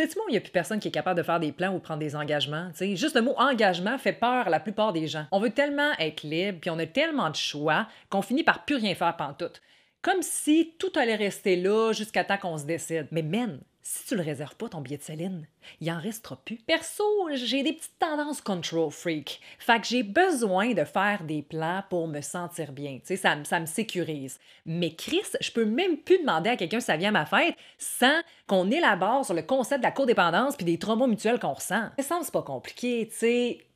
C'est-tu il n'y a plus personne qui est capable de faire des plans ou prendre des engagements? sais, Juste le mot engagement fait peur à la plupart des gens. On veut tellement être libre, puis on a tellement de choix qu'on finit par plus rien faire pantoute. Comme si tout allait rester là jusqu'à temps qu'on se décide. Mais men, si tu le réserves pas, ton billet de Céline, il en restera plus. Perso, j'ai des petites tendances control freak. Fait que j'ai besoin de faire des plans pour me sentir bien. Tu sais, ça, ça me sécurise. Mais Chris, je peux même plus demander à quelqu'un si ça vient à ma fête sans qu'on élabore sur le concept de la codépendance puis des traumas mutuels qu'on ressent. Ça c'est pas compliqué,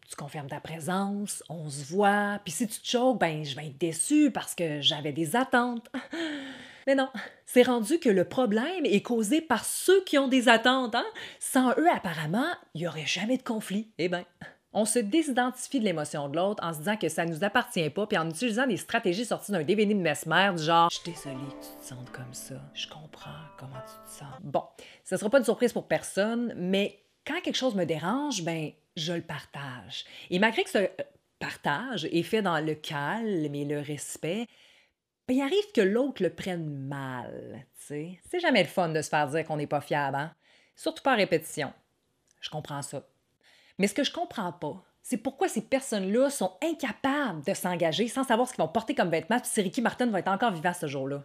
tu confirmes ta présence, on se voit, puis si tu te choques, ben je vais être déçue parce que j'avais des attentes. Mais non, c'est rendu que le problème est causé par ceux qui ont des attentes. Hein? Sans eux, apparemment, il n'y aurait jamais de conflit. Eh bien, on se désidentifie de l'émotion de l'autre en se disant que ça ne nous appartient pas, puis en utilisant des stratégies sorties d'un DVD de Mesmer, du genre Je suis désolée que tu te sentes comme ça, je comprends comment tu te sens. Bon, ce ne sera pas une surprise pour personne, mais quand quelque chose me dérange, ben, je le partage. Et malgré que ce partage est fait dans le calme et le respect, il arrive que l'autre le prenne mal. C'est jamais le fun de se faire dire qu'on n'est pas fiable, hein? Surtout pas répétition. Je comprends ça. Mais ce que je comprends pas, c'est pourquoi ces personnes-là sont incapables de s'engager sans savoir ce qu'ils vont porter comme vêtements, si Ricky Martin va être encore vivant ce jour-là.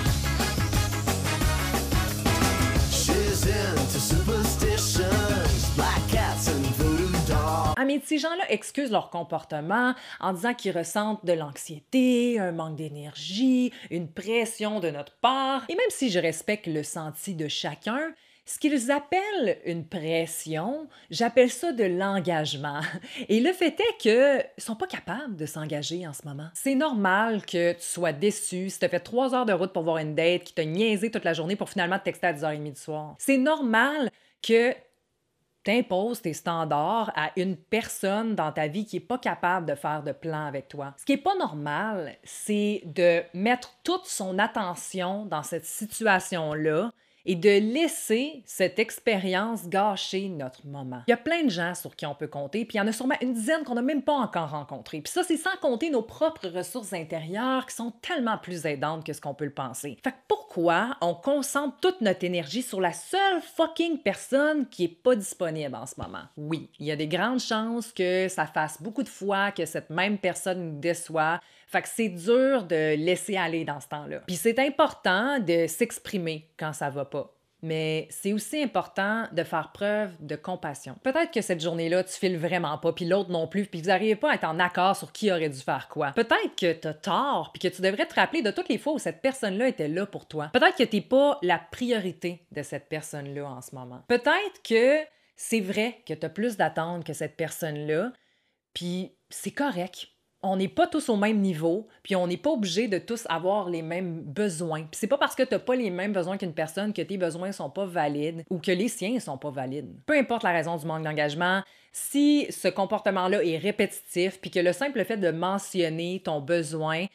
Ah, mais ces gens-là excusent leur comportement en disant qu'ils ressentent de l'anxiété, un manque d'énergie, une pression de notre part. Et même si je respecte le senti de chacun, ce qu'ils appellent une pression, j'appelle ça de l'engagement. Et le fait est qu'ils sont pas capables de s'engager en ce moment. C'est normal que tu sois déçu si tu as fait trois heures de route pour voir une date qui t'a niaisé toute la journée pour finalement te texter à 10h30 du soir. C'est normal que t'imposes tes standards à une personne dans ta vie qui n'est pas capable de faire de plan avec toi. Ce qui n'est pas normal, c'est de mettre toute son attention dans cette situation-là et de laisser cette expérience gâcher notre moment. Il y a plein de gens sur qui on peut compter, puis il y en a sûrement une dizaine qu'on n'a même pas encore rencontrés. Puis ça, c'est sans compter nos propres ressources intérieures qui sont tellement plus aidantes que ce qu'on peut le penser. Fait que pourquoi on concentre toute notre énergie sur la seule fucking personne qui est pas disponible en ce moment? Oui, il y a des grandes chances que ça fasse beaucoup de fois que cette même personne nous déçoit, fait que c'est dur de laisser aller dans ce temps-là. Puis c'est important de s'exprimer quand ça va pas. Mais c'est aussi important de faire preuve de compassion. Peut-être que cette journée-là, tu files vraiment pas, puis l'autre non plus, puis vous n'arrivez pas à être en accord sur qui aurait dû faire quoi. Peut-être que tu as tort, puis que tu devrais te rappeler de toutes les fois où cette personne-là était là pour toi. Peut-être que t'es pas la priorité de cette personne-là en ce moment. Peut-être que c'est vrai que tu as plus d'attentes que cette personne-là, puis c'est correct on n'est pas tous au même niveau, puis on n'est pas obligé de tous avoir les mêmes besoins. Puis c'est pas parce que tu n'as pas les mêmes besoins qu'une personne que tes besoins sont pas valides ou que les siens sont pas valides. Peu importe la raison du manque d'engagement, si ce comportement-là est répétitif, puis que le simple fait de mentionner ton besoin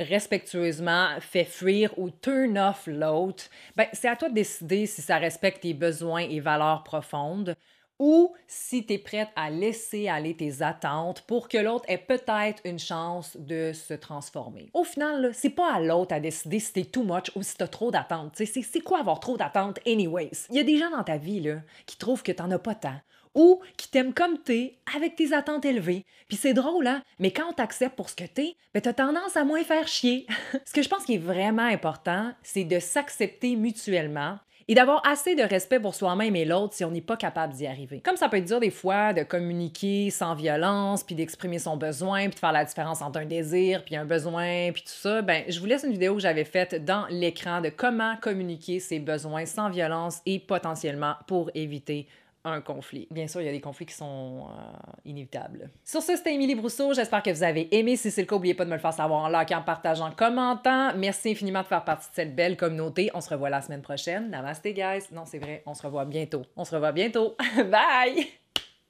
respectueusement fait fuir ou turn off l'autre, ben c'est à toi de décider si ça respecte tes besoins et valeurs profondes ou si tu es prête à laisser aller tes attentes pour que l'autre ait peut-être une chance de se transformer. Au final, c'est pas à l'autre à décider si t'es too much ou si t'as trop d'attentes. C'est quoi avoir trop d'attentes anyways? Il y a des gens dans ta vie là, qui trouvent que t'en as pas tant ou qui t'aiment comme t'es, avec tes attentes élevées. Puis c'est drôle, hein? Mais quand on t'accepte pour ce que t'es, ben t'as tendance à moins faire chier. ce que je pense qui est vraiment important, c'est de s'accepter mutuellement et d'avoir assez de respect pour soi-même et l'autre si on n'est pas capable d'y arriver. Comme ça peut être dur des fois de communiquer sans violence, puis d'exprimer son besoin, puis de faire la différence entre un désir, puis un besoin, puis tout ça, ben je vous laisse une vidéo que j'avais faite dans l'écran de comment communiquer ses besoins sans violence et potentiellement pour éviter un conflit. Bien sûr, il y a des conflits qui sont euh, inévitables. Sur ce, c'était Émilie Brousseau. J'espère que vous avez aimé. Si c'est le cas, n'oubliez pas de me le faire savoir en likant, en partageant, en commentant. Merci infiniment de faire partie de cette belle communauté. On se revoit la semaine prochaine. Namaste, guys. Non, c'est vrai, on se revoit bientôt. On se revoit bientôt. Bye!